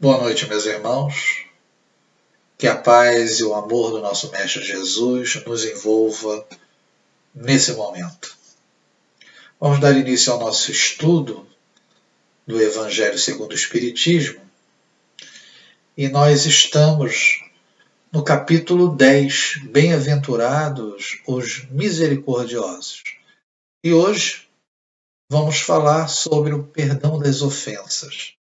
Boa noite, meus irmãos. Que a paz e o amor do nosso Mestre Jesus nos envolva nesse momento. Vamos dar início ao nosso estudo do Evangelho segundo o Espiritismo e nós estamos no capítulo 10, Bem-aventurados os misericordiosos. E hoje vamos falar sobre o perdão das ofensas.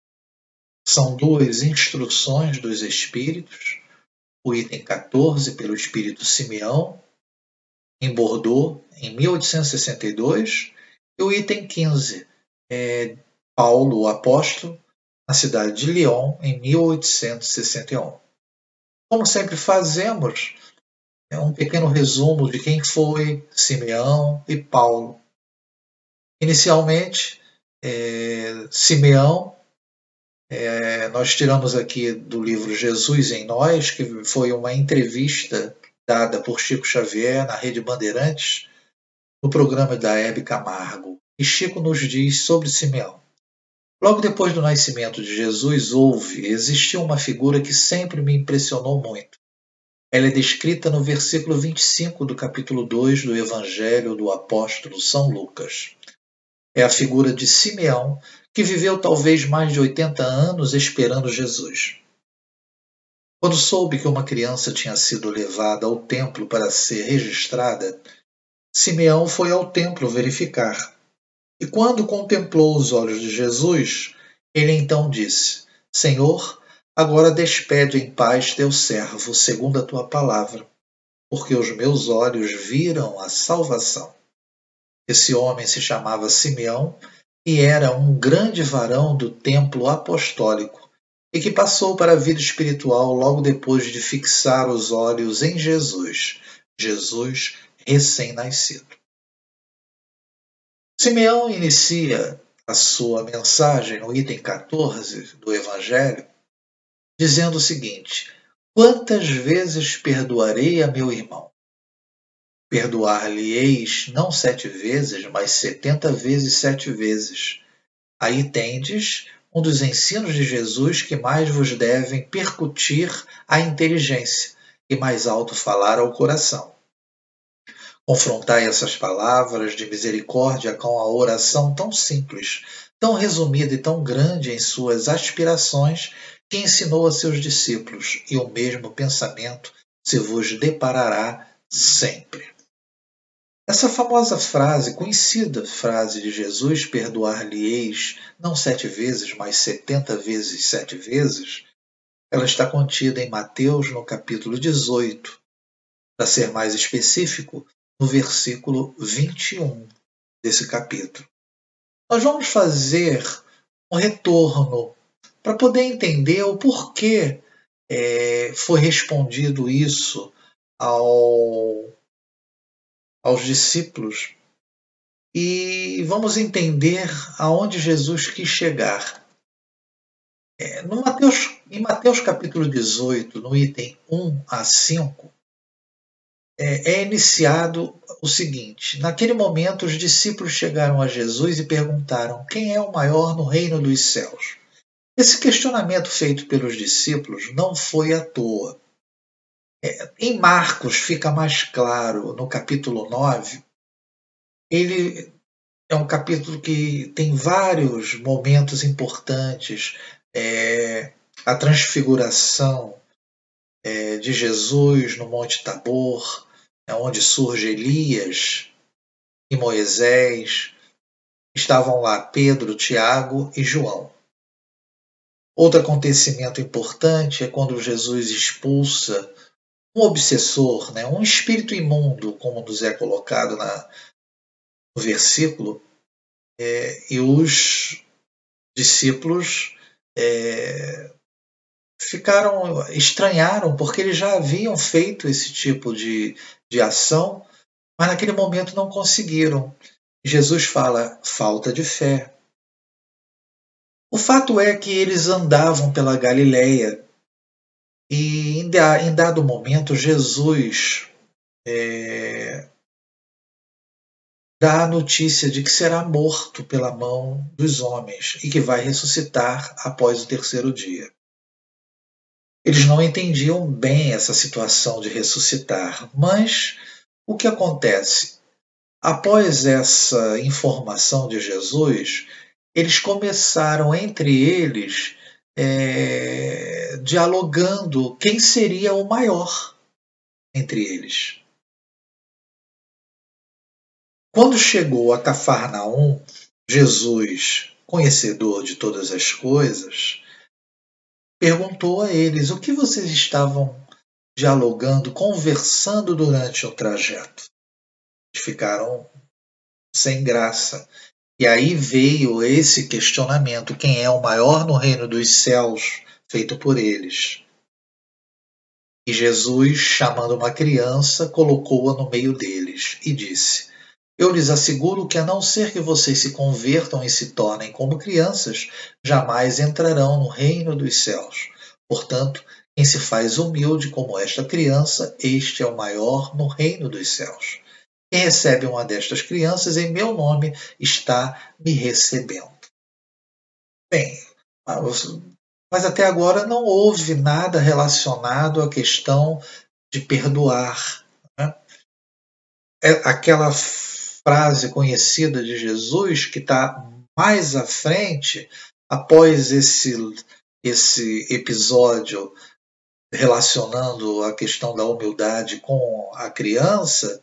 São duas instruções dos Espíritos, o item 14 pelo Espírito Simeão, em Bordeaux, em 1862, e o item 15, é, Paulo, o apóstolo, na cidade de Lyon, em 1861. Como sempre fazemos, é um pequeno resumo de quem foi Simeão e Paulo. Inicialmente, é, Simeão é, nós tiramos aqui do livro Jesus em Nós, que foi uma entrevista dada por Chico Xavier na Rede Bandeirantes, no programa da Hebe Camargo. E Chico nos diz sobre Simeão. Logo depois do nascimento de Jesus, houve, existiu uma figura que sempre me impressionou muito. Ela é descrita no versículo 25 do capítulo 2 do Evangelho do Apóstolo São Lucas. É a figura de Simeão, que viveu talvez mais de 80 anos esperando Jesus. Quando soube que uma criança tinha sido levada ao templo para ser registrada, Simeão foi ao templo verificar. E quando contemplou os olhos de Jesus, ele então disse: Senhor, agora despede em paz teu servo, segundo a tua palavra, porque os meus olhos viram a salvação. Esse homem se chamava Simeão e era um grande varão do templo apostólico e que passou para a vida espiritual logo depois de fixar os olhos em Jesus, Jesus recém-nascido. Simeão inicia a sua mensagem no item 14 do Evangelho, dizendo o seguinte: Quantas vezes perdoarei a meu irmão? Perdoar-lhe-eis não sete vezes, mas setenta vezes sete vezes. Aí tendes um dos ensinos de Jesus que mais vos devem percutir a inteligência e mais alto falar ao coração. Confrontai essas palavras de misericórdia com a oração tão simples, tão resumida e tão grande em suas aspirações que ensinou a seus discípulos, e o mesmo pensamento se vos deparará sempre. Essa famosa frase, conhecida frase de Jesus, perdoar-lhe-eis não sete vezes, mas setenta vezes sete vezes, ela está contida em Mateus no capítulo 18. Para ser mais específico, no versículo 21 desse capítulo. Nós vamos fazer um retorno para poder entender o porquê é, foi respondido isso ao aos discípulos e vamos entender aonde Jesus quis chegar. É, no Mateus, em Mateus capítulo 18, no item 1 a 5, é, é iniciado o seguinte: Naquele momento, os discípulos chegaram a Jesus e perguntaram: Quem é o maior no reino dos céus? Esse questionamento feito pelos discípulos não foi à toa. É, em Marcos fica mais claro, no capítulo 9, ele é um capítulo que tem vários momentos importantes. É, a transfiguração é, de Jesus no Monte Tabor, é onde surge Elias e Moisés. Estavam lá Pedro, Tiago e João. Outro acontecimento importante é quando Jesus expulsa um obsessor, né, um espírito imundo, como nos é colocado na, no versículo, é, e os discípulos é, ficaram estranharam porque eles já haviam feito esse tipo de, de ação, mas naquele momento não conseguiram. Jesus fala falta de fé. O fato é que eles andavam pela Galileia e em, dado momento, Jesus é, dá a notícia de que será morto pela mão dos homens e que vai ressuscitar após o terceiro dia. Eles não entendiam bem essa situação de ressuscitar, mas o que acontece? Após essa informação de Jesus, eles começaram entre eles é, dialogando quem seria o maior entre eles. Quando chegou a Cafarnaum, Jesus, conhecedor de todas as coisas, perguntou a eles o que vocês estavam dialogando, conversando durante o trajeto. Eles ficaram sem graça. E aí veio esse questionamento: quem é o maior no reino dos céus, feito por eles. E Jesus, chamando uma criança, colocou-a no meio deles e disse: Eu lhes asseguro que, a não ser que vocês se convertam e se tornem como crianças, jamais entrarão no reino dos céus. Portanto, quem se faz humilde como esta criança, este é o maior no reino dos céus. Quem recebe uma destas crianças em meu nome está me recebendo. Bem, mas até agora não houve nada relacionado à questão de perdoar. Né? É aquela frase conhecida de Jesus que está mais à frente, após esse, esse episódio relacionando a questão da humildade com a criança,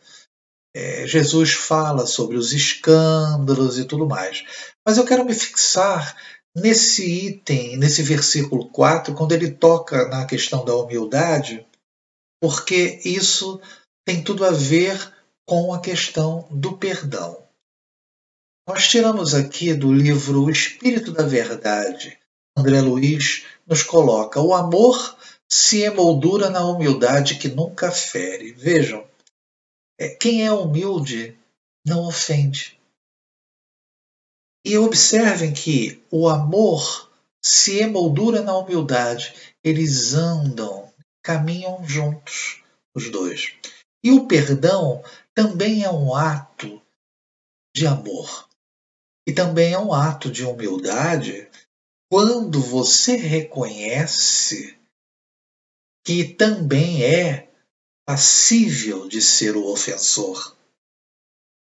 é, Jesus fala sobre os escândalos e tudo mais. Mas eu quero me fixar nesse item, nesse versículo 4, quando ele toca na questão da humildade, porque isso tem tudo a ver com a questão do perdão. Nós tiramos aqui do livro O Espírito da Verdade. André Luiz nos coloca: o amor se emoldura na humildade que nunca fere. Vejam, é, quem é humilde não ofende. E observem que o amor se emoldura na humildade. Eles andam, caminham juntos, os dois. E o perdão também é um ato de amor. E também é um ato de humildade quando você reconhece que também é passível de ser o ofensor.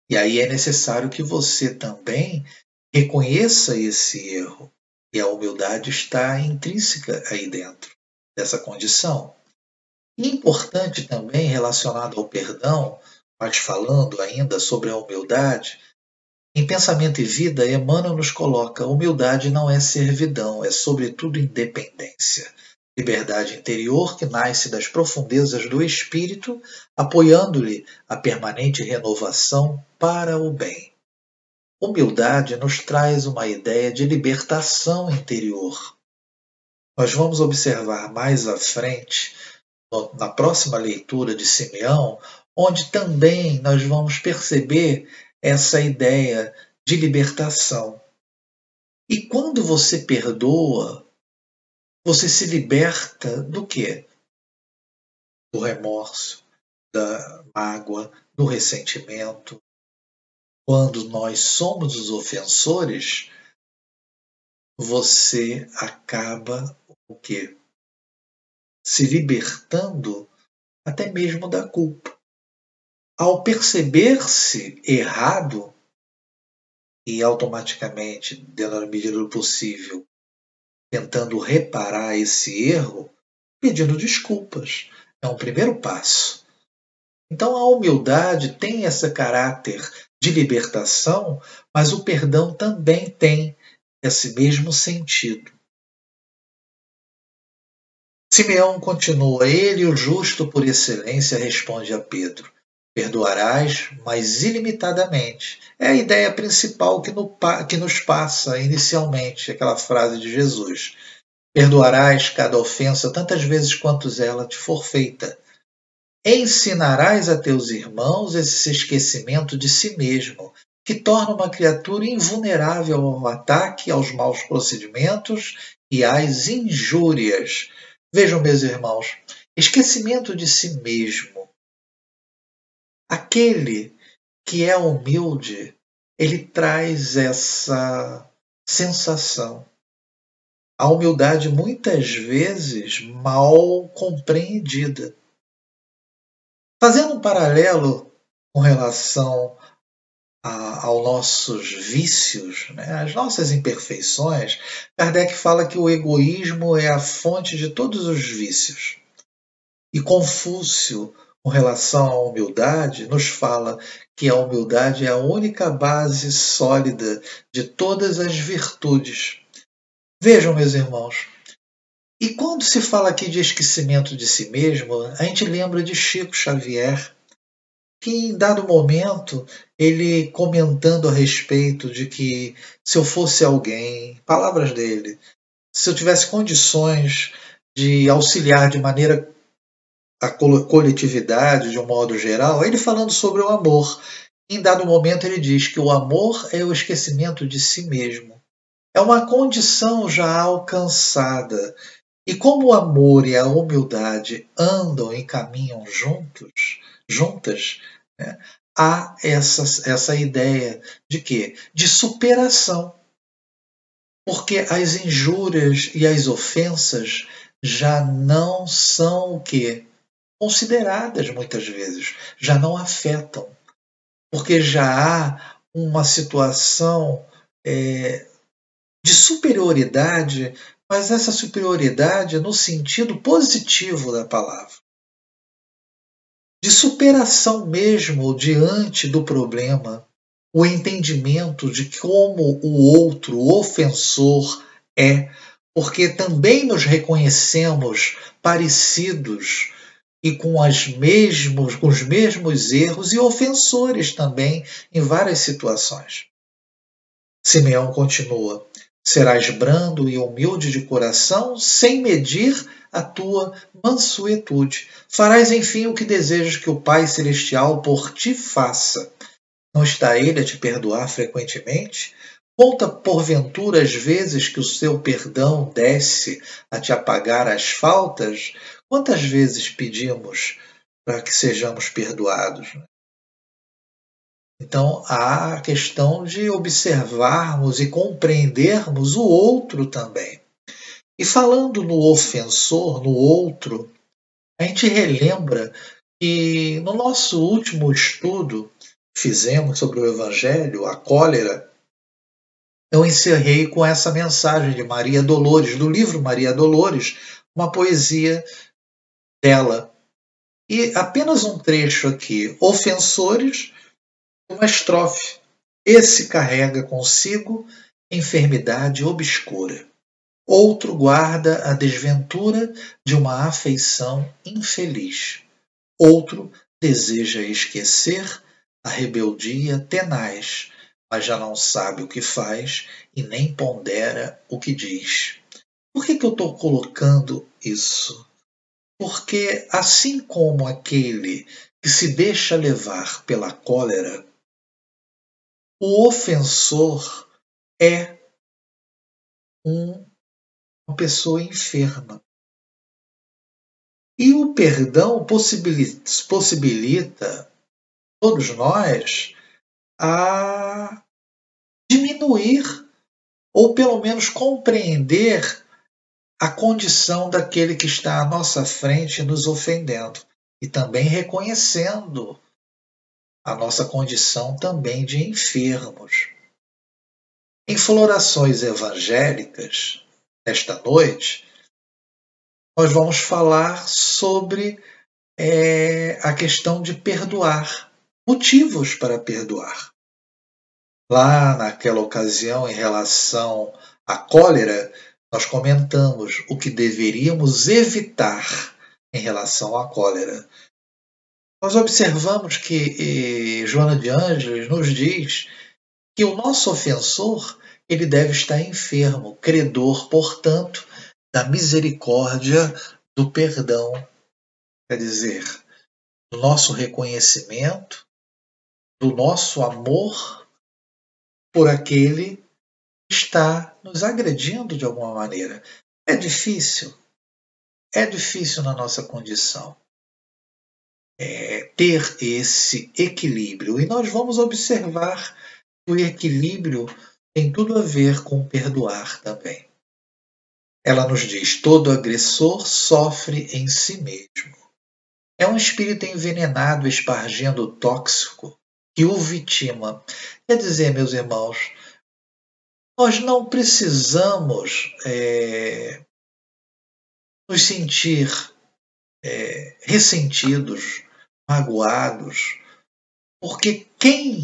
E aí é necessário que você também reconheça esse erro. E a humildade está intrínseca aí dentro dessa condição. E importante também, relacionado ao perdão, mas falando ainda sobre a humildade, em Pensamento e Vida, Emmanuel nos coloca: humildade não é servidão, é sobretudo independência liberdade interior que nasce das profundezas do espírito, apoiando-lhe a permanente renovação para o bem. Humildade nos traz uma ideia de libertação interior. Nós vamos observar mais à frente, na próxima leitura de Simeão, onde também nós vamos perceber essa ideia de libertação. E quando você perdoa, você se liberta do quê? Do remorso, da mágoa, do ressentimento. Quando nós somos os ofensores, você acaba o quê? Se libertando até mesmo da culpa. Ao perceber-se errado e automaticamente, dentro da medida do possível, tentando reparar esse erro, pedindo desculpas. É um primeiro passo. Então a humildade tem esse caráter de libertação, mas o perdão também tem esse mesmo sentido. Simeão continua: Ele, o justo por excelência, responde a Pedro: Perdoarás, mas ilimitadamente. É a ideia principal que, no, que nos passa inicialmente, aquela frase de Jesus. Perdoarás cada ofensa tantas vezes quanto ela te for feita. Ensinarás a teus irmãos esse esquecimento de si mesmo, que torna uma criatura invulnerável ao ataque, aos maus procedimentos e às injúrias. Vejam, meus irmãos, esquecimento de si mesmo Aquele que é humilde, ele traz essa sensação a humildade muitas vezes mal compreendida. Um paralelo com relação aos nossos vícios, né, às nossas imperfeições, Kardec fala que o egoísmo é a fonte de todos os vícios. E Confúcio, com relação à humildade, nos fala que a humildade é a única base sólida de todas as virtudes. Vejam, meus irmãos, e quando se fala aqui de esquecimento de si mesmo, a gente lembra de Chico Xavier, que em dado momento ele comentando a respeito de que se eu fosse alguém, palavras dele, se eu tivesse condições de auxiliar de maneira a coletividade de um modo geral, ele falando sobre o amor. Em dado momento ele diz que o amor é o esquecimento de si mesmo. É uma condição já alcançada. E como o amor e a humildade andam e caminham juntos, juntas, né, há essa, essa ideia de quê? De superação. Porque as injúrias e as ofensas já não são o quê? Consideradas muitas vezes, já não afetam. Porque já há uma situação é, de superioridade, mas essa superioridade no sentido positivo da palavra. De superação mesmo diante do problema, o entendimento de como o outro, o ofensor, é, porque também nos reconhecemos parecidos e com, as mesmos, com os mesmos erros e ofensores também em várias situações. Simeão continua: Serás brando e humilde de coração, sem medir a tua mansuetude. Farás, enfim, o que desejas que o Pai Celestial por ti faça. Não está ele a te perdoar frequentemente? Conta, porventura, as vezes que o seu perdão desce a te apagar as faltas? Quantas vezes pedimos para que sejamos perdoados? Então há a questão de observarmos e compreendermos o outro também. E falando no ofensor, no outro, a gente relembra que no nosso último estudo que fizemos sobre o Evangelho, a cólera, eu encerrei com essa mensagem de Maria Dolores, do livro Maria Dolores, uma poesia dela. E apenas um trecho aqui: ofensores uma estrofe. Esse carrega consigo enfermidade obscura. Outro guarda a desventura de uma afeição infeliz. Outro deseja esquecer a rebeldia tenaz, mas já não sabe o que faz e nem pondera o que diz. Por que, que eu estou colocando isso? Porque, assim como aquele que se deixa levar pela cólera o ofensor é um, uma pessoa enferma. E o perdão possibilita, possibilita todos nós a diminuir ou pelo menos compreender a condição daquele que está à nossa frente nos ofendendo e também reconhecendo a nossa condição também de enfermos. Em florações evangélicas, esta noite, nós vamos falar sobre é, a questão de perdoar, motivos para perdoar. Lá naquela ocasião, em relação à cólera, nós comentamos o que deveríamos evitar em relação à cólera nós observamos que Joana de Ângeles nos diz que o nosso ofensor ele deve estar enfermo, credor, portanto, da misericórdia do perdão. Quer dizer, do nosso reconhecimento, do nosso amor por aquele que está nos agredindo de alguma maneira. É difícil, é difícil na nossa condição é, ter esse equilíbrio. E nós vamos observar que o equilíbrio tem tudo a ver com perdoar também. ela nos diz: todo agressor sofre em si mesmo. É um espírito envenenado espargindo tóxico que o vitima. Quer dizer, meus irmãos, nós não precisamos é, nos sentir é, ressentidos, magoados, porque quem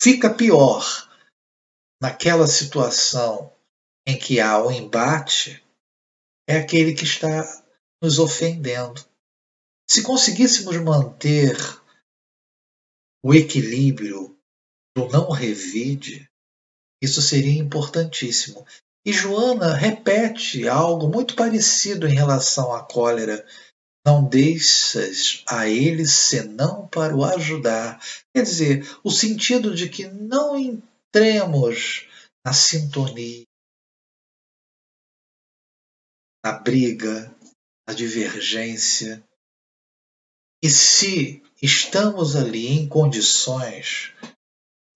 fica pior naquela situação em que há o embate é aquele que está nos ofendendo. Se conseguíssemos manter o equilíbrio do não revide, isso seria importantíssimo. E Joana repete algo muito parecido em relação à cólera. Não deixas a ele senão para o ajudar. Quer dizer, o sentido de que não entremos na sintonia, na briga, na divergência. E se estamos ali em condições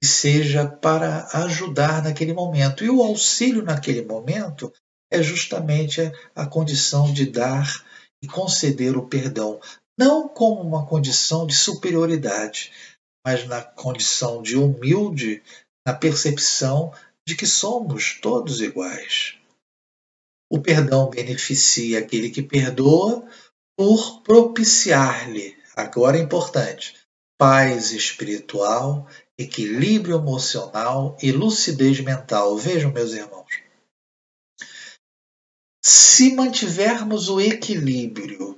que seja para ajudar naquele momento. E o auxílio naquele momento é justamente a condição de dar e conceder o perdão, não como uma condição de superioridade, mas na condição de humilde, na percepção de que somos todos iguais. O perdão beneficia aquele que perdoa por propiciar-lhe, agora é importante, paz espiritual equilíbrio emocional e lucidez mental. Vejam, meus irmãos. Se mantivermos o equilíbrio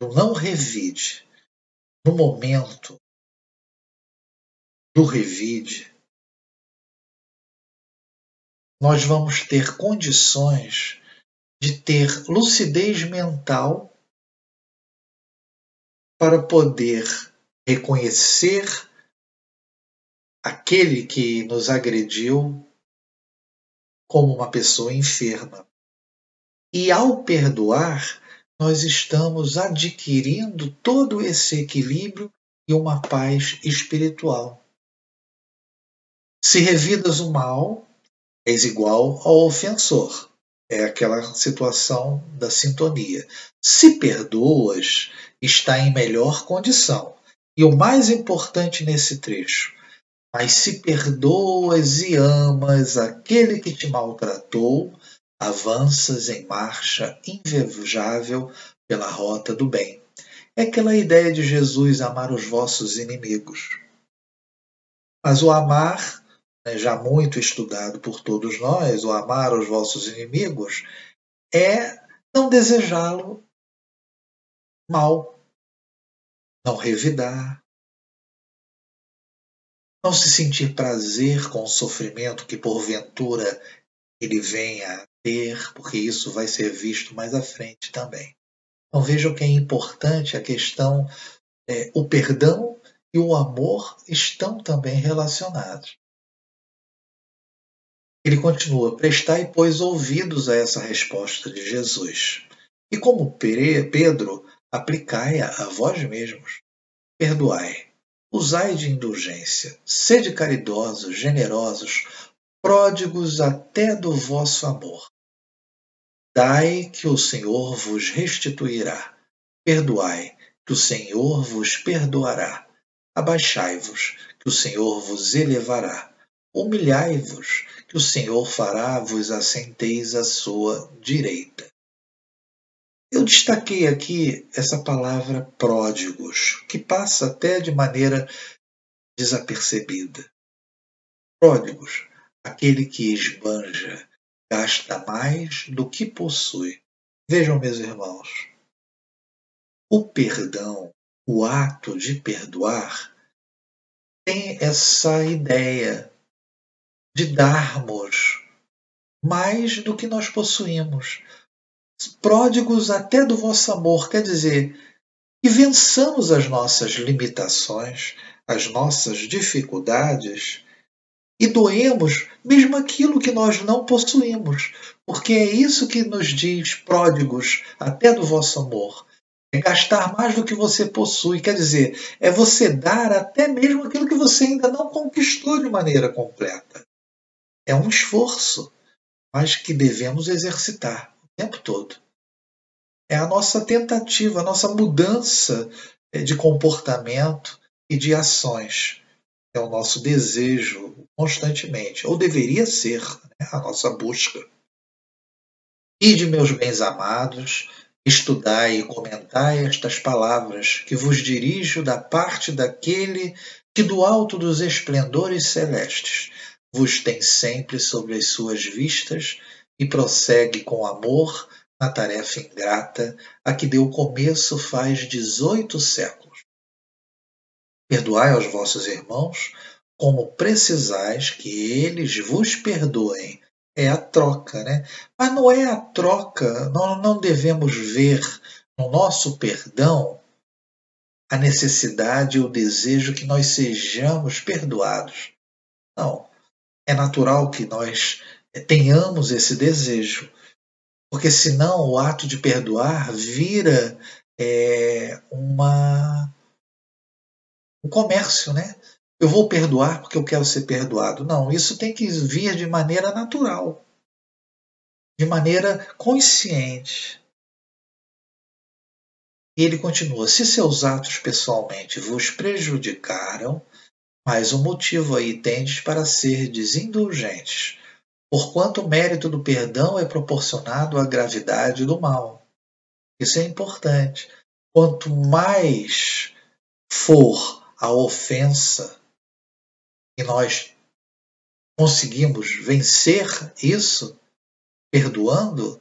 do não revide no momento do revide, nós vamos ter condições de ter lucidez mental para poder reconhecer aquele que nos agrediu como uma pessoa enferma. E ao perdoar, nós estamos adquirindo todo esse equilíbrio e uma paz espiritual. Se revidas o mal, és igual ao ofensor. É aquela situação da sintonia. Se perdoas, está em melhor condição. E o mais importante nesse trecho, mas se perdoas e amas aquele que te maltratou, avanças em marcha invejável pela rota do bem. É aquela ideia de Jesus amar os vossos inimigos. Mas o amar, né, já muito estudado por todos nós, o amar os vossos inimigos, é não desejá-lo mal, não revidar, não se sentir prazer com o sofrimento que porventura ele venha ter, porque isso vai ser visto mais à frente também. Então vejam que é importante a questão, é, o perdão e o amor estão também relacionados. Ele continua: prestai, pois, ouvidos a essa resposta de Jesus. E como Pedro, aplicai-a a vós mesmos. Perdoai Usai de indulgência, sede caridosos, generosos, pródigos até do vosso amor. Dai que o Senhor vos restituirá. Perdoai, que o Senhor vos perdoará. Abaixai-vos, que o Senhor vos elevará. Humilhai-vos, que o Senhor fará vos assenteis à sua direita. Eu destaquei aqui essa palavra pródigos, que passa até de maneira desapercebida. Pródigos, aquele que esbanja, gasta mais do que possui. Vejam, meus irmãos, o perdão, o ato de perdoar, tem essa ideia de darmos mais do que nós possuímos, pródigos até do vosso amor, quer dizer, que vençamos as nossas limitações, as nossas dificuldades e doemos mesmo aquilo que nós não possuímos, porque é isso que nos diz pródigos até do vosso amor. É gastar mais do que você possui, quer dizer, é você dar até mesmo aquilo que você ainda não conquistou de maneira completa. É um esforço. mas que devemos exercitar o tempo todo. É a nossa tentativa, a nossa mudança eh, de comportamento e de ações. É o nosso desejo constantemente, ou deveria ser né, a nossa busca. E de meus bens amados, estudai e comentai estas palavras que vos dirijo da parte daquele que do alto dos esplendores celestes vos tem sempre sobre as suas vistas e prossegue com amor na tarefa ingrata a que deu começo faz dezoito séculos. Perdoai aos vossos irmãos como precisais que eles vos perdoem é a troca, né? Mas não é a troca, nós não devemos ver no nosso perdão a necessidade ou o desejo que nós sejamos perdoados. Não. É natural que nós tenhamos esse desejo, porque senão o ato de perdoar vira é, uma um comércio, né? eu vou perdoar porque eu quero ser perdoado. Não, isso tem que vir de maneira natural, de maneira consciente. E ele continua: se seus atos pessoalmente vos prejudicaram, mais um motivo aí tendes para ser desindulgentes, porquanto o mérito do perdão é proporcionado à gravidade do mal. Isso é importante. Quanto mais for a ofensa e nós conseguimos vencer isso, perdoando,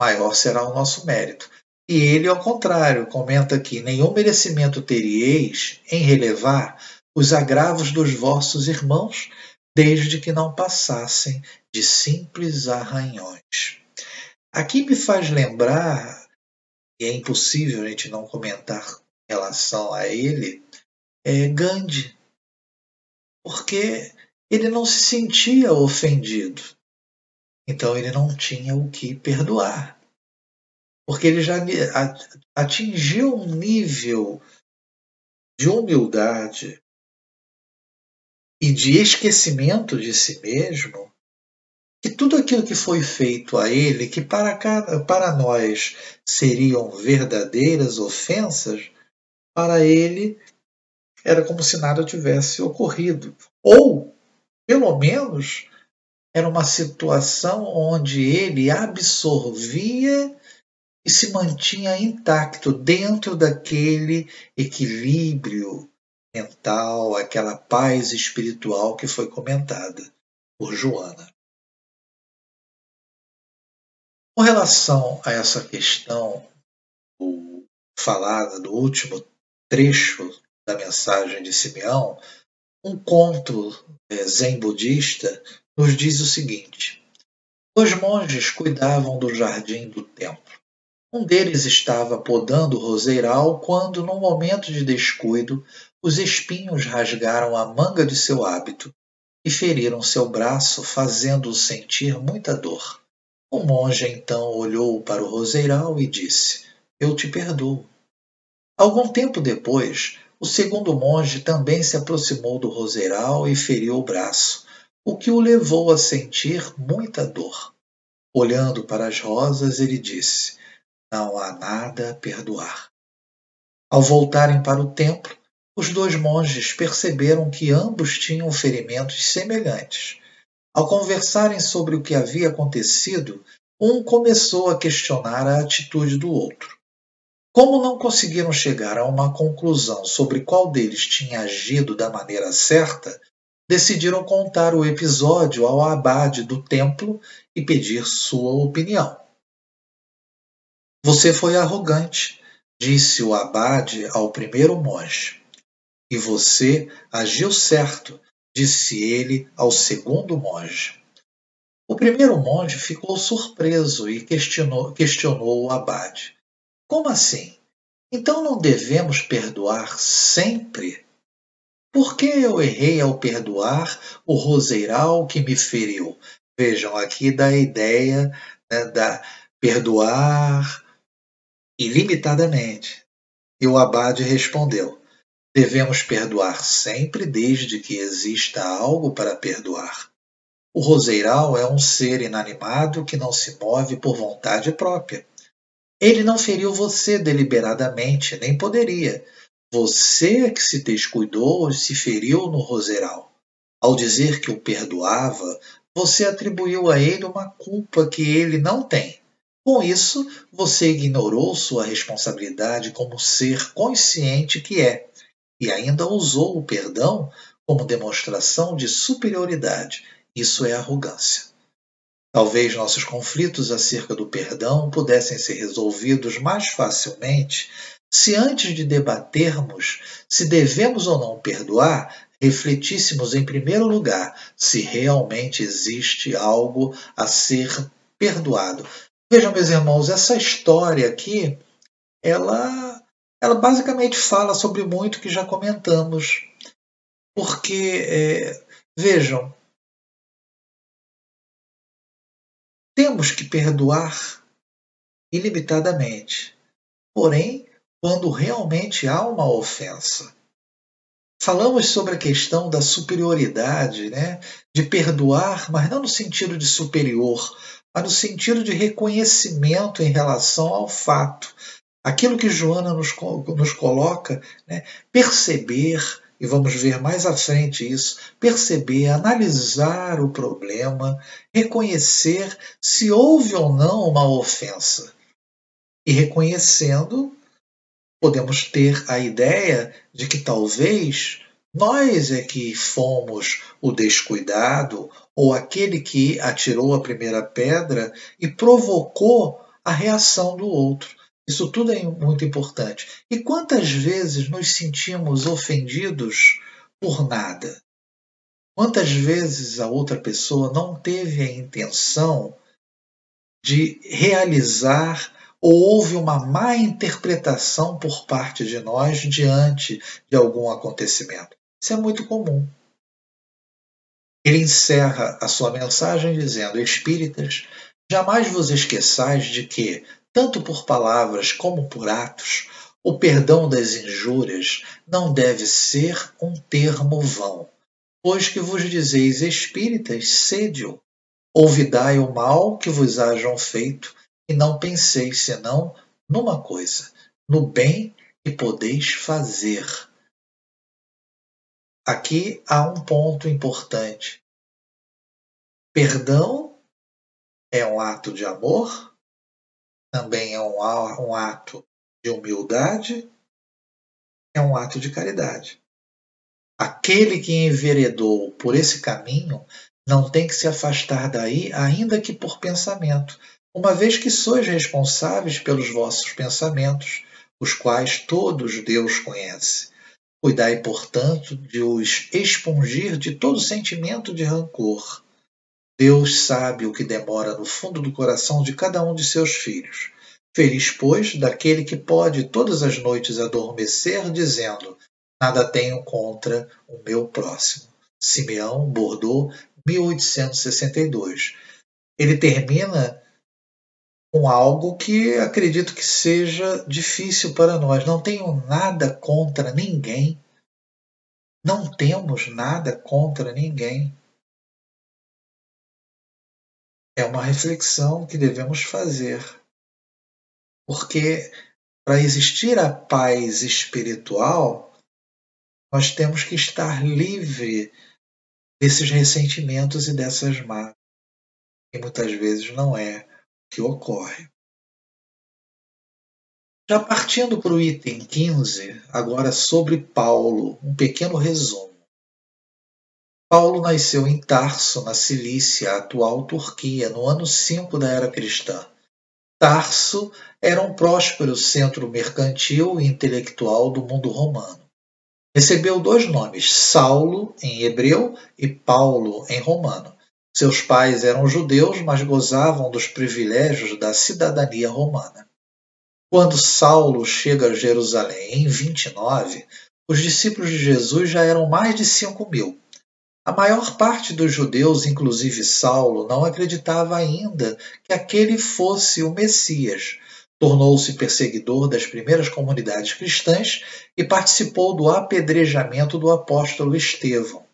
maior será o nosso mérito. E ele, ao contrário, comenta que nenhum merecimento terieis em relevar os agravos dos vossos irmãos, desde que não passassem de simples arranhões. Aqui me faz lembrar, e é impossível a gente não comentar relação a ele, é Gandhi, porque ele não se sentia ofendido. Então ele não tinha o que perdoar. Porque ele já atingiu um nível de humildade e de esquecimento de si mesmo, que tudo aquilo que foi feito a ele, que para, para nós seriam verdadeiras ofensas, para ele era como se nada tivesse ocorrido. Ou, pelo menos, era uma situação onde ele absorvia e se mantinha intacto dentro daquele equilíbrio mental, aquela paz espiritual que foi comentada por Joana. Com relação a essa questão falada do último trecho da mensagem de Simeão, um conto é, zen budista nos diz o seguinte: Dois monges cuidavam do jardim do templo. Um deles estava podando o roseiral quando, num momento de descuido, os espinhos rasgaram a manga de seu hábito e feriram seu braço, fazendo-o sentir muita dor. O monge então olhou para o roseiral e disse: Eu te perdoo. Algum tempo depois, o segundo monge também se aproximou do roseiral e feriu o braço, o que o levou a sentir muita dor. Olhando para as rosas, ele disse: Não há nada a perdoar. Ao voltarem para o templo, os dois monges perceberam que ambos tinham ferimentos semelhantes. Ao conversarem sobre o que havia acontecido, um começou a questionar a atitude do outro. Como não conseguiram chegar a uma conclusão sobre qual deles tinha agido da maneira certa, decidiram contar o episódio ao abade do templo e pedir sua opinião. Você foi arrogante, disse o abade ao primeiro monge. E você agiu certo, disse ele ao segundo monge. O primeiro monge ficou surpreso e questionou, questionou o abade. Como assim? Então não devemos perdoar sempre? Por que eu errei ao perdoar o roseiral que me feriu? Vejam, aqui da ideia né, da perdoar ilimitadamente. E o abade respondeu: devemos perdoar sempre desde que exista algo para perdoar. O roseiral é um ser inanimado que não se move por vontade própria. Ele não feriu você deliberadamente, nem poderia. Você é que se descuidou e se feriu no roseiral. Ao dizer que o perdoava, você atribuiu a ele uma culpa que ele não tem. Com isso, você ignorou sua responsabilidade como ser consciente que é, e ainda usou o perdão como demonstração de superioridade. Isso é arrogância. Talvez nossos conflitos acerca do perdão pudessem ser resolvidos mais facilmente se antes de debatermos se devemos ou não perdoar, refletíssemos em primeiro lugar se realmente existe algo a ser perdoado. Vejam, meus irmãos, essa história aqui, ela, ela basicamente fala sobre muito que já comentamos. Porque, é, vejam, temos que perdoar ilimitadamente. Porém, quando realmente há uma ofensa. Falamos sobre a questão da superioridade, né? de perdoar, mas não no sentido de superior, mas no sentido de reconhecimento em relação ao fato. Aquilo que Joana nos, nos coloca, né? perceber, e vamos ver mais à frente isso, perceber, analisar o problema, reconhecer se houve ou não uma ofensa. E reconhecendo, podemos ter a ideia de que talvez nós é que fomos o descuidado ou aquele que atirou a primeira pedra e provocou a reação do outro. Isso tudo é muito importante. E quantas vezes nos sentimos ofendidos por nada? Quantas vezes a outra pessoa não teve a intenção de realizar ou houve uma má interpretação por parte de nós diante de algum acontecimento. Isso é muito comum. Ele encerra a sua mensagem dizendo: Espíritas, jamais vos esqueçais de que, tanto por palavras como por atos, o perdão das injúrias não deve ser um termo vão. Pois que vos dizeis espíritas, sede-o. Ouvidai o mal que vos hajam feito, e não penseis senão numa coisa, no bem que podeis fazer. Aqui há um ponto importante. Perdão é um ato de amor, também é um, ato de humildade, é um ato de caridade. Aquele que enveredou por esse caminho não tem que se afastar daí, ainda que por pensamento, uma vez que sois responsáveis pelos vossos pensamentos, os quais todos Deus conhece. Cuidai, portanto, de os expungir de todo sentimento de rancor. Deus sabe o que demora no fundo do coração de cada um de seus filhos. Feliz, pois, daquele que pode todas as noites adormecer, dizendo: Nada tenho contra o meu próximo. Simeão, Bordeaux, 1862. Ele termina com algo que acredito que seja difícil para nós. Não tenho nada contra ninguém. Não temos nada contra ninguém. É uma reflexão que devemos fazer. Porque para existir a paz espiritual, nós temos que estar livre desses ressentimentos e dessas mágoas. E muitas vezes não é que ocorre. Já partindo para o item 15, agora sobre Paulo, um pequeno resumo. Paulo nasceu em Tarso, na Cilícia, atual Turquia, no ano 5 da era cristã. Tarso era um próspero centro mercantil e intelectual do mundo romano. Recebeu dois nomes, Saulo em hebreu e Paulo em romano. Seus pais eram judeus, mas gozavam dos privilégios da cidadania romana. Quando Saulo chega a Jerusalém em 29, os discípulos de Jesus já eram mais de 5 mil. A maior parte dos judeus, inclusive Saulo, não acreditava ainda que aquele fosse o Messias. Tornou-se perseguidor das primeiras comunidades cristãs e participou do apedrejamento do apóstolo Estevão.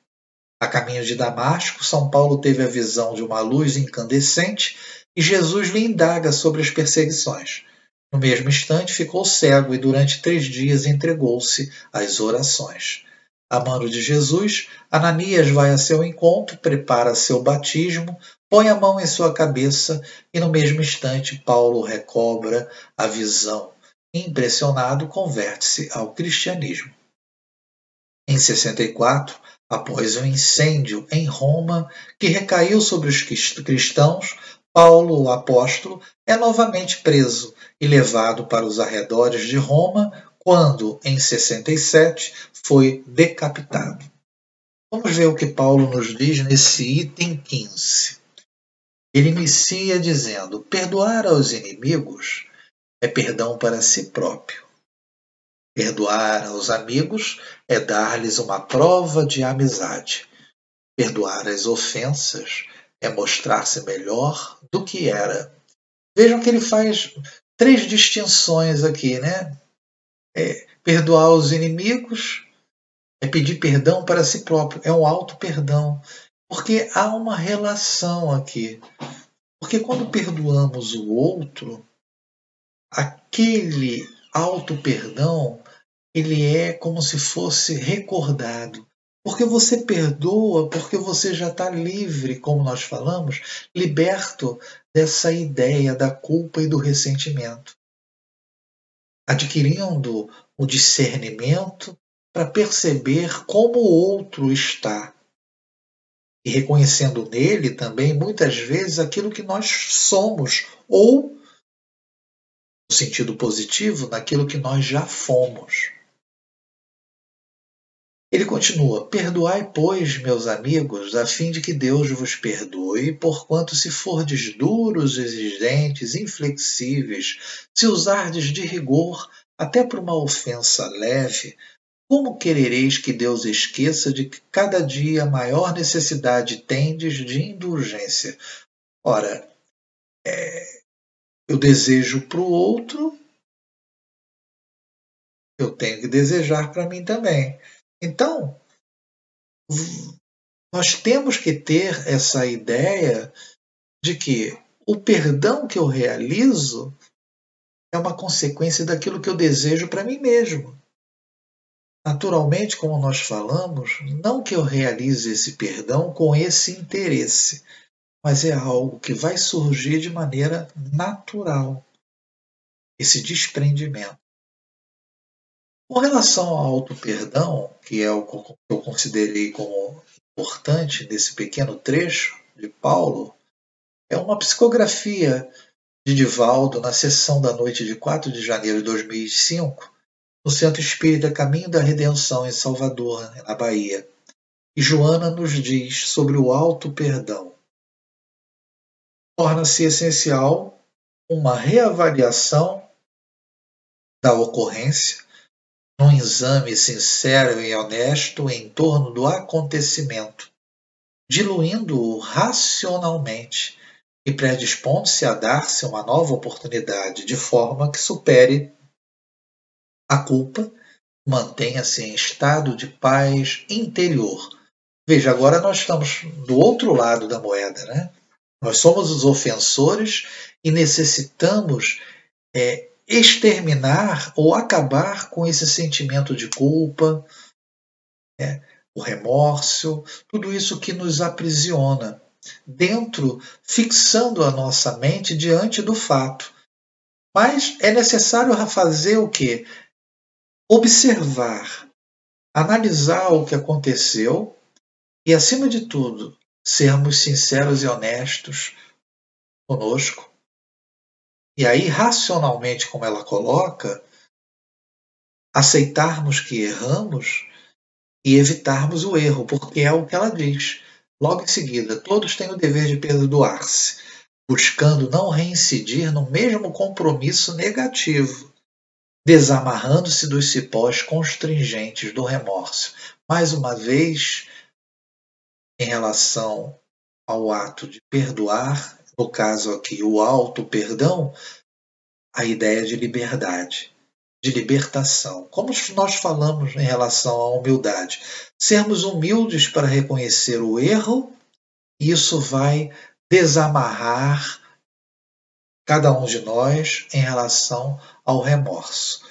A caminho de Damasco, São Paulo teve a visão de uma luz incandescente e Jesus lhe indaga sobre as perseguições. No mesmo instante, ficou cego e durante três dias entregou-se às orações. Amando de Jesus, Ananias vai a seu encontro, prepara seu batismo, põe a mão em sua cabeça e, no mesmo instante, Paulo recobra a visão. Impressionado, converte-se ao cristianismo. Em 64, após um incêndio em Roma que recaiu sobre os cristãos, Paulo, o apóstolo, é novamente preso e levado para os arredores de Roma, quando, em 67, foi decapitado. Vamos ver o que Paulo nos diz nesse item 15. Ele inicia dizendo: perdoar aos inimigos é perdão para si próprio. Perdoar aos amigos é dar-lhes uma prova de amizade. Perdoar as ofensas é mostrar-se melhor do que era. Vejam que ele faz três distinções aqui, né? É perdoar os inimigos, é pedir perdão para si próprio, é um auto perdão, porque há uma relação aqui. Porque quando perdoamos o outro, aquele auto perdão ele é como se fosse recordado. Porque você perdoa, porque você já está livre, como nós falamos, liberto dessa ideia da culpa e do ressentimento. Adquirindo o discernimento para perceber como o outro está. E reconhecendo nele também, muitas vezes, aquilo que nós somos, ou, no sentido positivo, naquilo que nós já fomos. Ele continua: Perdoai, pois, meus amigos, a fim de que Deus vos perdoe, porquanto se fordes duros, exigentes, inflexíveis, se usardes de rigor, até por uma ofensa leve, como querereis que Deus esqueça de que cada dia maior necessidade tendes de indulgência? Ora, é, eu desejo para o outro, eu tenho que desejar para mim também. Então, nós temos que ter essa ideia de que o perdão que eu realizo é uma consequência daquilo que eu desejo para mim mesmo. Naturalmente, como nós falamos, não que eu realize esse perdão com esse interesse, mas é algo que vai surgir de maneira natural. Esse desprendimento. Com relação ao auto-perdão, que é o que eu considerei como importante nesse pequeno trecho de Paulo, é uma psicografia de Divaldo na sessão da noite de 4 de janeiro de 2005, no Centro Espírita Caminho da Redenção, em Salvador, na Bahia. E Joana nos diz sobre o auto-perdão. Torna-se essencial uma reavaliação da ocorrência num exame sincero e honesto em torno do acontecimento, diluindo-o racionalmente e predispondo-se a dar-se uma nova oportunidade de forma que supere a culpa, mantenha-se em estado de paz interior. Veja, agora nós estamos do outro lado da moeda, né? Nós somos os ofensores e necessitamos é, exterminar ou acabar com esse sentimento de culpa, né, o remorso, tudo isso que nos aprisiona, dentro, fixando a nossa mente diante do fato. Mas é necessário fazer o que? Observar, analisar o que aconteceu e, acima de tudo, sermos sinceros e honestos conosco e aí, racionalmente, como ela coloca, aceitarmos que erramos e evitarmos o erro, porque é o que ela diz. Logo em seguida, todos têm o dever de perdoar-se, buscando não reincidir no mesmo compromisso negativo, desamarrando-se dos cipós constringentes do remorso. Mais uma vez, em relação ao ato de perdoar, no caso aqui, o auto-perdão, a ideia de liberdade, de libertação. Como nós falamos em relação à humildade, sermos humildes para reconhecer o erro, isso vai desamarrar cada um de nós em relação ao remorso.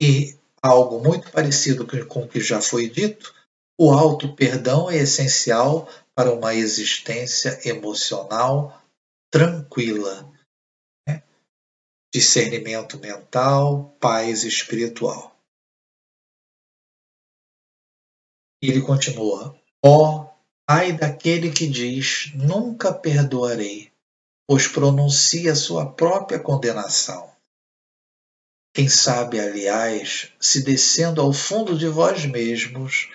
E algo muito parecido com o que já foi dito, o auto-perdão é essencial para uma existência emocional tranquila. Né? Discernimento mental, paz espiritual. E ele continua: Ó, oh, ai daquele que diz: Nunca perdoarei, pois pronuncia sua própria condenação. Quem sabe, aliás, se descendo ao fundo de vós mesmos,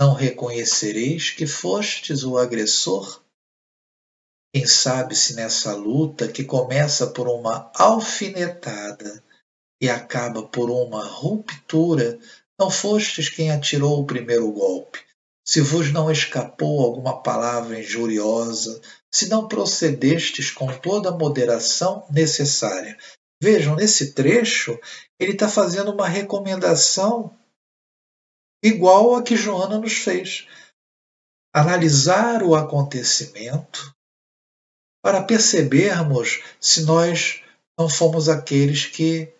não reconhecereis que fostes o agressor? Quem sabe se nessa luta que começa por uma alfinetada e acaba por uma ruptura, não fostes quem atirou o primeiro golpe? Se vos não escapou alguma palavra injuriosa, se não procedestes com toda a moderação necessária. Vejam, nesse trecho, ele está fazendo uma recomendação igual a que Joana nos fez. Analisar o acontecimento para percebermos se nós não fomos aqueles que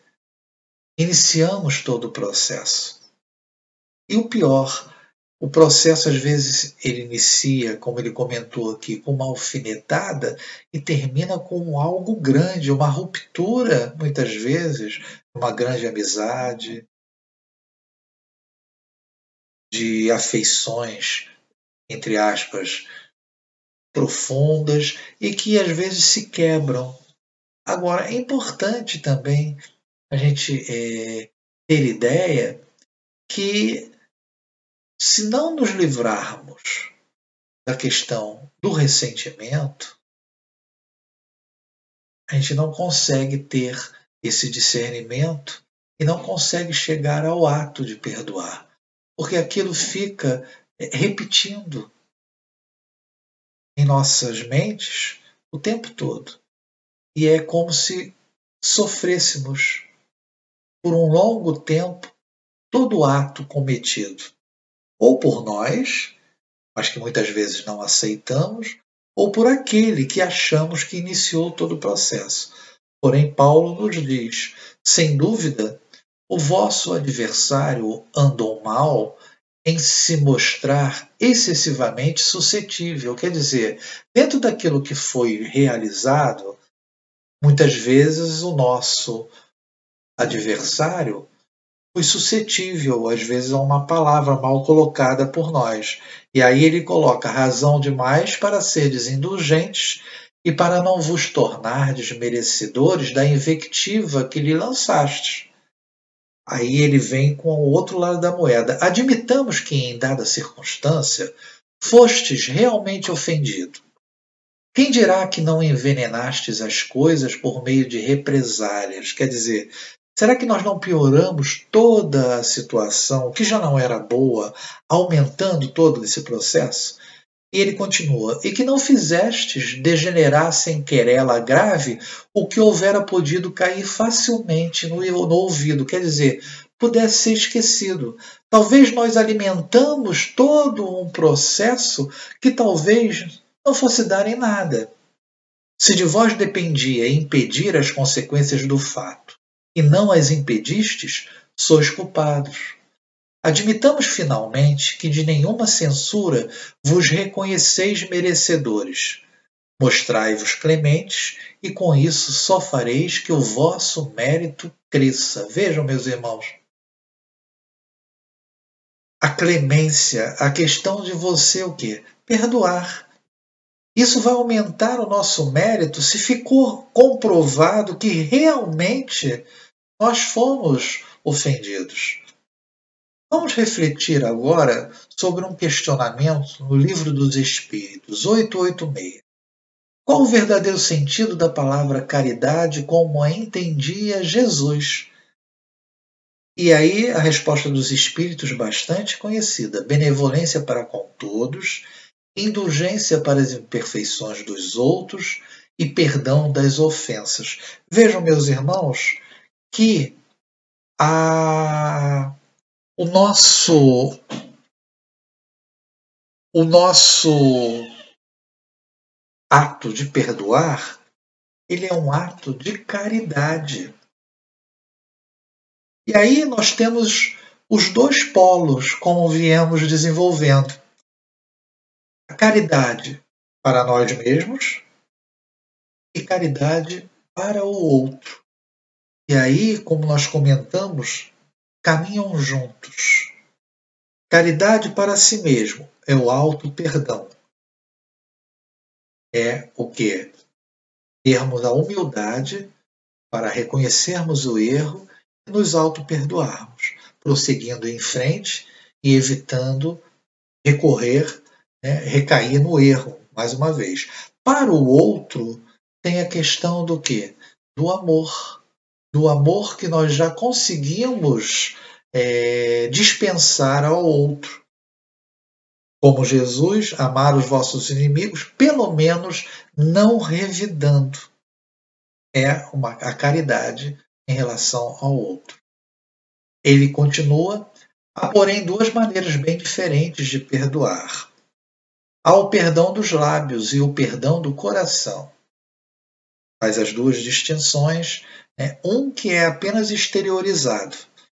iniciamos todo o processo. E o pior, o processo às vezes ele inicia, como ele comentou aqui, com uma alfinetada e termina com algo grande, uma ruptura, muitas vezes, uma grande amizade, de afeições, entre aspas, profundas e que às vezes se quebram. Agora, é importante também a gente é, ter ideia que, se não nos livrarmos da questão do ressentimento, a gente não consegue ter esse discernimento e não consegue chegar ao ato de perdoar porque aquilo fica é, repetindo em nossas mentes o tempo todo. E é como se sofrêssemos por um longo tempo todo ato cometido, ou por nós, mas que muitas vezes não aceitamos, ou por aquele que achamos que iniciou todo o processo. Porém, Paulo nos diz: sem dúvida, o vosso adversário andou mal em se mostrar excessivamente suscetível. Quer dizer, dentro daquilo que foi realizado, muitas vezes o nosso adversário foi suscetível, às vezes, a uma palavra mal colocada por nós. E aí ele coloca razão demais para seres indulgentes e para não vos tornar desmerecedores da invectiva que lhe lançastes. Aí ele vem com o outro lado da moeda. Admitamos que, em dada circunstância, fostes realmente ofendido. Quem dirá que não envenenastes as coisas por meio de represálias? Quer dizer, será que nós não pioramos toda a situação, que já não era boa, aumentando todo esse processo? E ele continua: E que não fizestes degenerar sem querela grave o que houvera podido cair facilmente no, no ouvido, quer dizer, pudesse ser esquecido. Talvez nós alimentamos todo um processo que talvez não fosse dar em nada. Se de vós dependia impedir as consequências do fato, e não as impedistes, sois culpados. Admitamos finalmente que de nenhuma censura vos reconheceis merecedores. Mostrai-vos clementes, e com isso só fareis que o vosso mérito cresça. Vejam, meus irmãos. A clemência, a questão de você o quê? Perdoar. Isso vai aumentar o nosso mérito se ficou comprovado que realmente nós fomos ofendidos. Vamos refletir agora sobre um questionamento no Livro dos Espíritos, 886. Qual o verdadeiro sentido da palavra caridade como a entendia Jesus? E aí a resposta dos Espíritos bastante conhecida: benevolência para com todos, indulgência para as imperfeições dos outros e perdão das ofensas. Vejam, meus irmãos, que a, o nosso o nosso ato de perdoar, ele é um ato de caridade. E aí nós temos os dois polos, como viemos desenvolvendo. A caridade para nós mesmos e caridade para o outro. E aí, como nós comentamos, caminham juntos. Caridade para si mesmo é o alto perdão. É o que? Termos a humildade para reconhecermos o erro e nos auto-perdoarmos, prosseguindo em frente e evitando recorrer, né, recair no erro, mais uma vez. Para o outro, tem a questão do que? Do amor. Do amor que nós já conseguimos é, dispensar ao outro. Como Jesus, amar os vossos inimigos, pelo menos não revidando. É uma, a caridade em relação ao outro. Ele continua, há porém duas maneiras bem diferentes de perdoar. Há o perdão dos lábios e o perdão do coração faz as duas distinções. Né? Um que é apenas exteriorizado,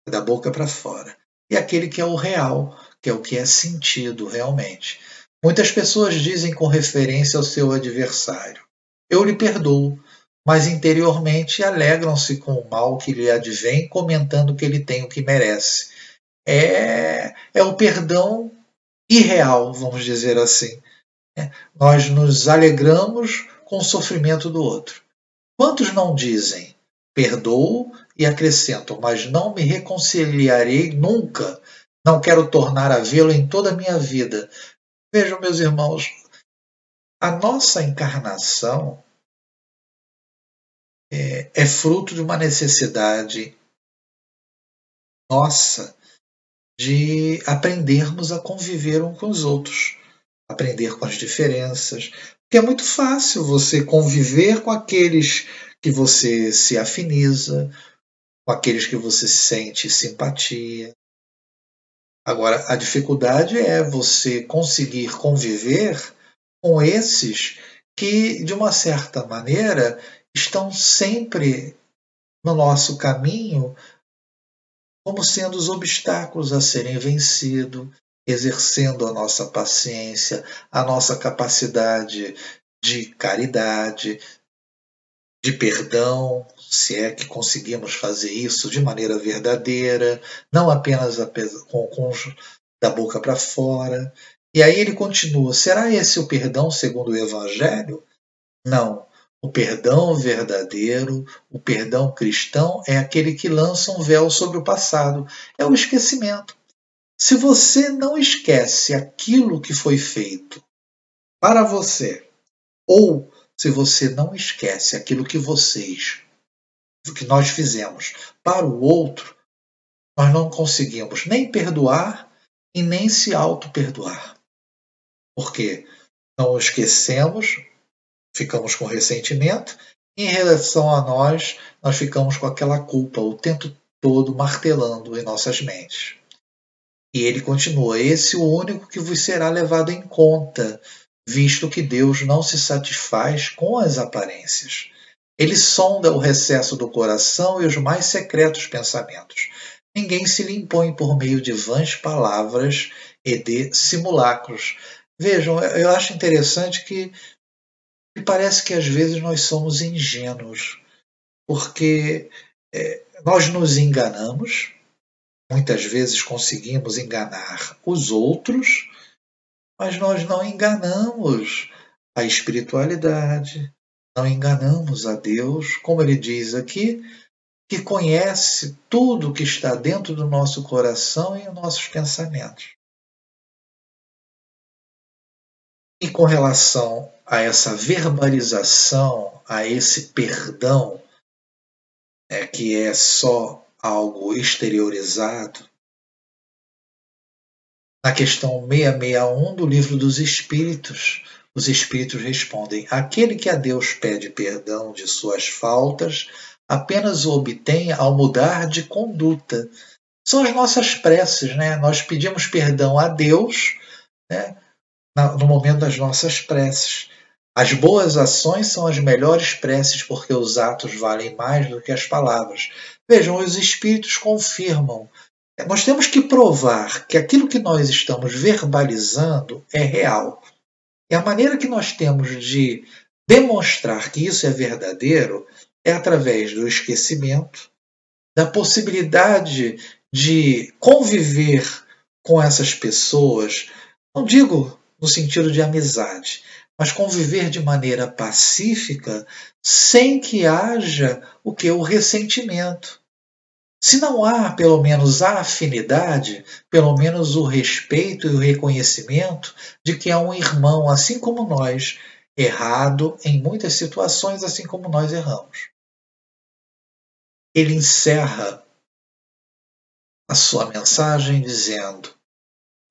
da boca para fora, e aquele que é o real, que é o que é sentido realmente. Muitas pessoas dizem com referência ao seu adversário: Eu lhe perdoo, mas interiormente alegram-se com o mal que lhe advém, comentando que ele tem o que merece. É, é o perdão irreal, vamos dizer assim. É, nós nos alegramos com o sofrimento do outro. Quantos não dizem, perdoo e acrescentam, mas não me reconciliarei nunca, não quero tornar a vê-lo em toda a minha vida? Vejam, meus irmãos, a nossa encarnação é, é fruto de uma necessidade nossa de aprendermos a conviver um com os outros, aprender com as diferenças, porque é muito fácil você conviver com aqueles que você se afiniza, com aqueles que você sente simpatia. Agora, a dificuldade é você conseguir conviver com esses que, de uma certa maneira, estão sempre no nosso caminho como sendo os obstáculos a serem vencidos, exercendo a nossa paciência, a nossa capacidade de caridade, de perdão, se é que conseguimos fazer isso de maneira verdadeira, não apenas com, da boca para fora. E aí ele continua: será esse o perdão segundo o Evangelho? Não. O perdão verdadeiro, o perdão cristão, é aquele que lança um véu sobre o passado. É o esquecimento. Se você não esquece aquilo que foi feito para você, ou se você não esquece aquilo que vocês, que nós fizemos para o outro, nós não conseguimos nem perdoar e nem se auto-perdoar. Porque não esquecemos, ficamos com ressentimento, e em relação a nós, nós ficamos com aquela culpa o tempo todo martelando em nossas mentes. E ele continua: Esse é o único que vos será levado em conta, visto que Deus não se satisfaz com as aparências. Ele sonda o recesso do coração e os mais secretos pensamentos. Ninguém se lhe impõe por meio de vãs palavras e de simulacros. Vejam, eu acho interessante que parece que às vezes nós somos ingênuos, porque é, nós nos enganamos, Muitas vezes conseguimos enganar os outros, mas nós não enganamos a espiritualidade, não enganamos a Deus, como ele diz aqui, que conhece tudo que está dentro do nosso coração e os nossos pensamentos. E com relação a essa verbalização, a esse perdão, é que é só algo exteriorizado. Na questão 661 do Livro dos Espíritos, os Espíritos respondem: Aquele que a Deus pede perdão de suas faltas, apenas o obtém ao mudar de conduta. São as nossas preces, né? Nós pedimos perdão a Deus né? no momento das nossas preces. As boas ações são as melhores preces porque os atos valem mais do que as palavras. Vejam, os espíritos confirmam. Nós temos que provar que aquilo que nós estamos verbalizando é real. E a maneira que nós temos de demonstrar que isso é verdadeiro é através do esquecimento, da possibilidade de conviver com essas pessoas, não digo no sentido de amizade, mas conviver de maneira pacífica, sem que haja o que o ressentimento. Se não há, pelo menos, a afinidade, pelo menos o respeito e o reconhecimento de que é um irmão, assim como nós, errado em muitas situações, assim como nós erramos. Ele encerra a sua mensagem dizendo: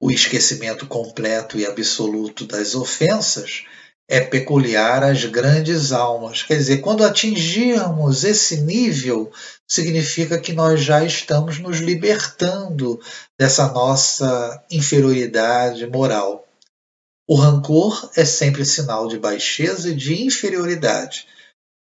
o esquecimento completo e absoluto das ofensas é peculiar às grandes almas. Quer dizer, quando atingirmos esse nível, significa que nós já estamos nos libertando dessa nossa inferioridade moral. O rancor é sempre sinal de baixeza e de inferioridade.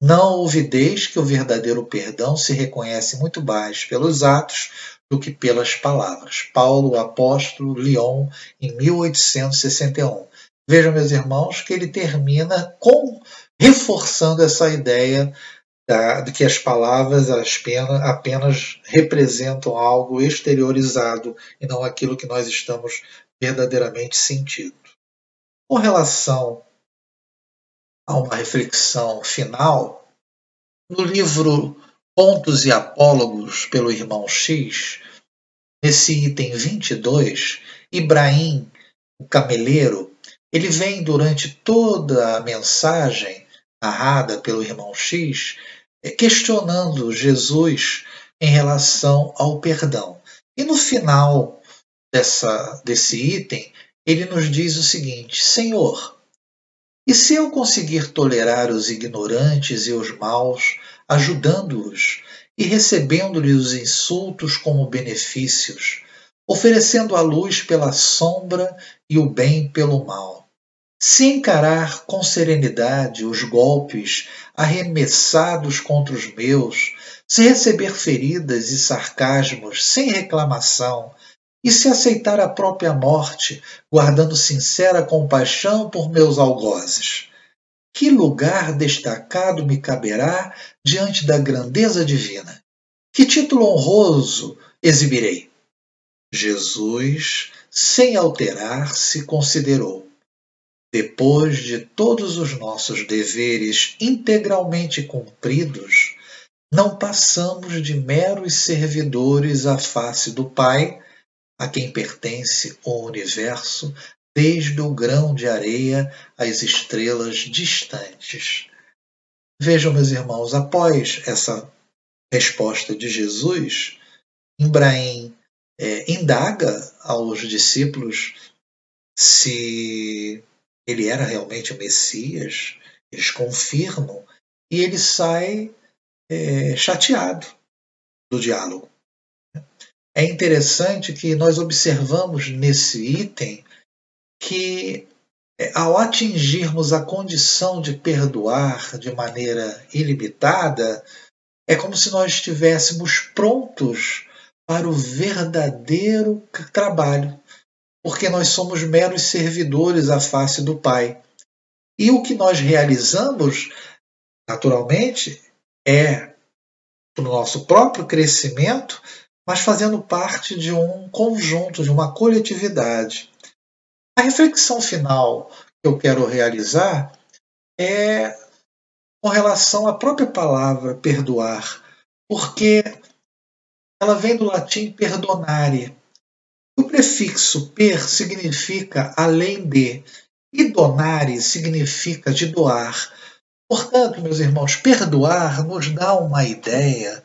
Não ouvideis que o verdadeiro perdão se reconhece muito mais pelos atos do que pelas palavras. Paulo, apóstolo, Lyon, em 1861. Vejam, meus irmãos, que ele termina com reforçando essa ideia da, de que as palavras apenas, apenas representam algo exteriorizado e não aquilo que nós estamos verdadeiramente sentindo. Com relação a uma reflexão final, no livro Pontos e Apólogos pelo irmão X, nesse item 22, Ibrahim, o cameleiro, ele vem durante toda a mensagem narrada pelo irmão X eh, questionando Jesus em relação ao perdão. E no final dessa, desse item, ele nos diz o seguinte: Senhor, e se eu conseguir tolerar os ignorantes e os maus, ajudando-os e recebendo-lhes os insultos como benefícios, oferecendo a luz pela sombra e o bem pelo mal. Se encarar com serenidade os golpes arremessados contra os meus, se receber feridas e sarcasmos sem reclamação, e se aceitar a própria morte, guardando sincera compaixão por meus algozes, que lugar destacado me caberá diante da grandeza divina? Que título honroso exibirei? Jesus, sem alterar-se, considerou: depois de todos os nossos deveres integralmente cumpridos, não passamos de meros servidores à face do Pai, a quem pertence o universo, desde o grão de areia às estrelas distantes. Vejam, meus irmãos, após essa resposta de Jesus, Ibrahim é, indaga aos discípulos se ele era realmente o Messias, eles confirmam, e ele sai é, chateado do diálogo. É interessante que nós observamos nesse item que é, ao atingirmos a condição de perdoar de maneira ilimitada, é como se nós estivéssemos prontos para o verdadeiro trabalho, porque nós somos meros servidores à face do Pai. E o que nós realizamos, naturalmente, é o nosso próprio crescimento, mas fazendo parte de um conjunto, de uma coletividade. A reflexão final que eu quero realizar é com relação à própria palavra perdoar, porque ela vem do latim perdonare. O prefixo per significa além de, e donare significa de doar. Portanto, meus irmãos, perdoar nos dá uma ideia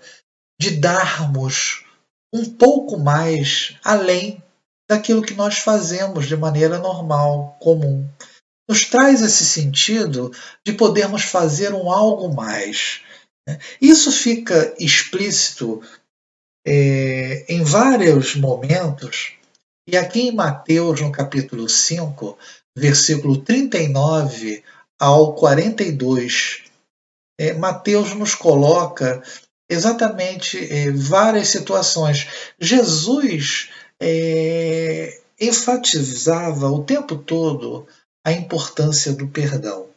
de darmos um pouco mais além daquilo que nós fazemos de maneira normal, comum. Nos traz esse sentido de podermos fazer um algo mais, Né? Isso fica explícito é, em vários momentos, e aqui em Mateus, no capítulo 5, versículo 39 ao 42, é, Mateus nos coloca exatamente é, várias situações. Jesus é, enfatizava o tempo todo a importância do perdão.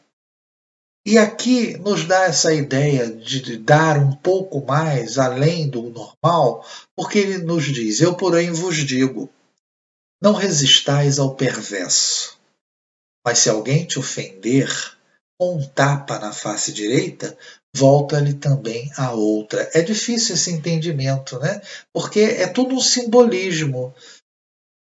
E aqui nos dá essa ideia de dar um pouco mais além do normal, porque ele nos diz: Eu, porém, vos digo, não resistais ao perverso. Mas se alguém te ofender, um tapa na face direita, volta-lhe também a outra. É difícil esse entendimento, né? Porque é tudo um simbolismo.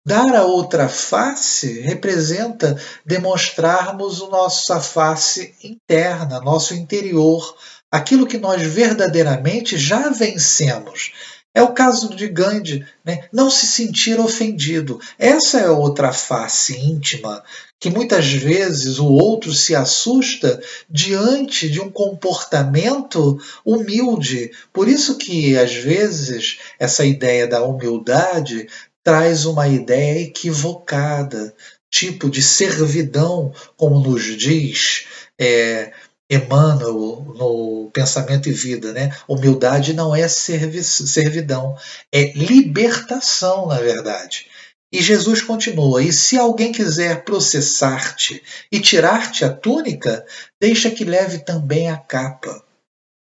Dar a outra face representa demonstrarmos o nossa face interna, nosso interior, aquilo que nós verdadeiramente já vencemos. É o caso de Gandhi, né? não se sentir ofendido. Essa é outra face íntima que muitas vezes o outro se assusta diante de um comportamento humilde. Por isso que às vezes essa ideia da humildade traz uma ideia equivocada, tipo de servidão, como nos diz é, Emmanuel no Pensamento e Vida. Né? Humildade não é servidão, é libertação, na verdade. E Jesus continua: E se alguém quiser processar-te e tirar-te a túnica, deixa que leve também a capa.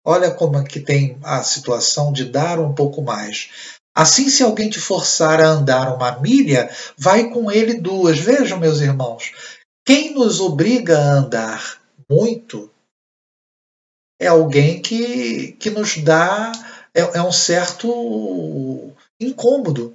Olha como que tem a situação de dar um pouco mais. Assim, se alguém te forçar a andar uma milha, vai com ele duas. Vejam, meus irmãos, quem nos obriga a andar muito é alguém que, que nos dá é, é um certo incômodo.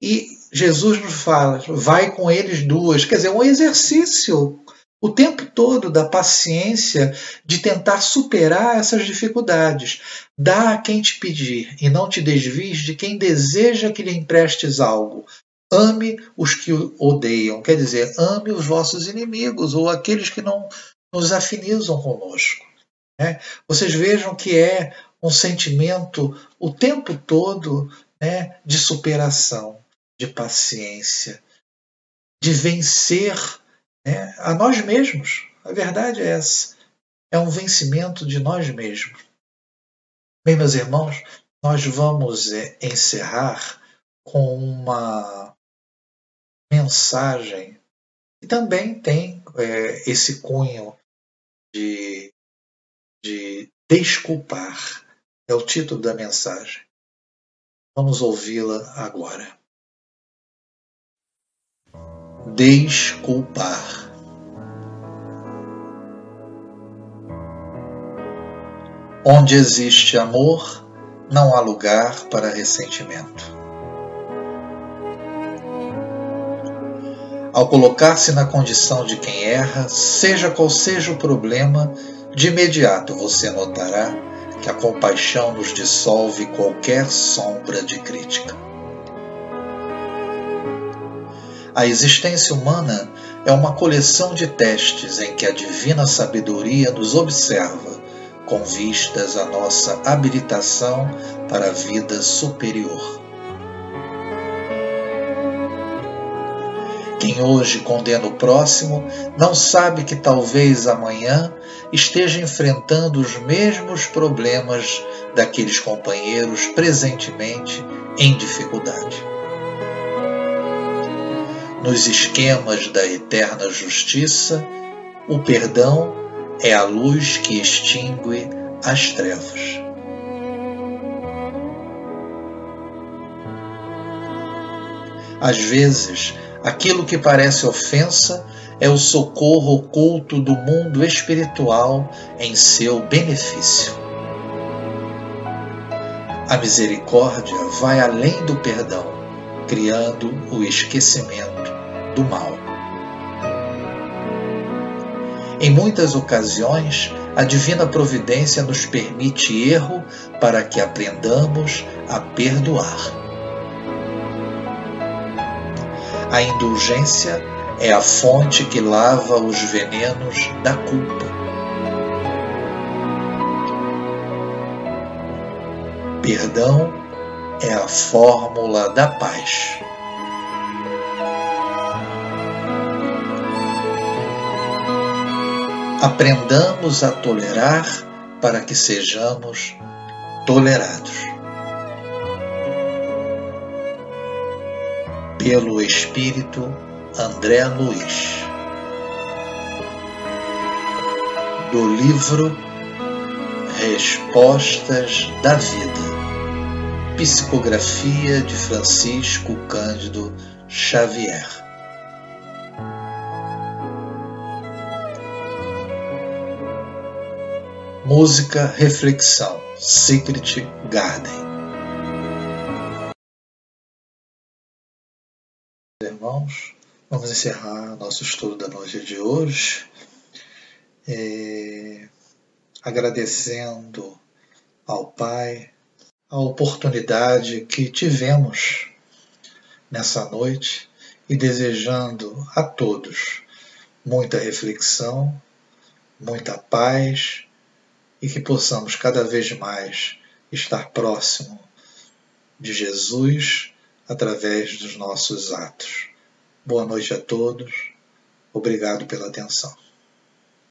E Jesus nos fala, vai com eles duas. Quer dizer, um exercício o tempo todo da paciência de tentar superar essas dificuldades. Dá a quem te pedir e não te desvies de quem deseja que lhe emprestes algo. Ame os que o odeiam, quer dizer, ame os vossos inimigos ou aqueles que não nos afinizam conosco. Né? Vocês vejam que é um sentimento o tempo todo né, de superação, de paciência, de vencer né, a nós mesmos. A verdade é essa. É um vencimento de nós mesmos. Bem, meus irmãos, nós vamos é, encerrar com uma mensagem que também tem é, esse cunho de, de desculpar. É o título da mensagem. Vamos ouvi-la agora. desculpar. Onde existe amor, não há lugar para ressentimento. Ao colocar-se na condição de quem erra, seja qual seja o problema, de imediato você notará que a compaixão nos dissolve qualquer sombra de crítica. A existência humana é uma coleção de testes em que a divina sabedoria nos observa com vistas à nossa habilitação para a vida superior. Quem hoje condena o próximo não sabe que talvez amanhã esteja enfrentando os mesmos problemas daqueles companheiros presentemente em dificuldade nos esquemas da eterna justiça, o perdão é a luz que extingue as trevas. Às vezes, aquilo que parece ofensa é o socorro oculto do mundo espiritual em seu benefício. A misericórdia vai além do perdão, criando o esquecimento do mal. Em muitas ocasiões, a divina providência nos permite erro para que aprendamos a perdoar. A indulgência é a fonte que lava os venenos da culpa. perdão é a fórmula da paz. Aprendamos a tolerar para que sejamos tolerados. Pelo Espírito André Luiz. Do livro Respostas da Vida. Psicografia de Francisco Cândido Xavier. Música Reflexão Secret Garden. Irmãos, vamos encerrar nosso estudo da noite de hoje. É, agradecendo ao Pai a oportunidade que tivemos nessa noite e desejando a todos muita reflexão, muita paz e que possamos cada vez mais estar próximo de Jesus através dos nossos atos. Boa noite a todos. Obrigado pela atenção.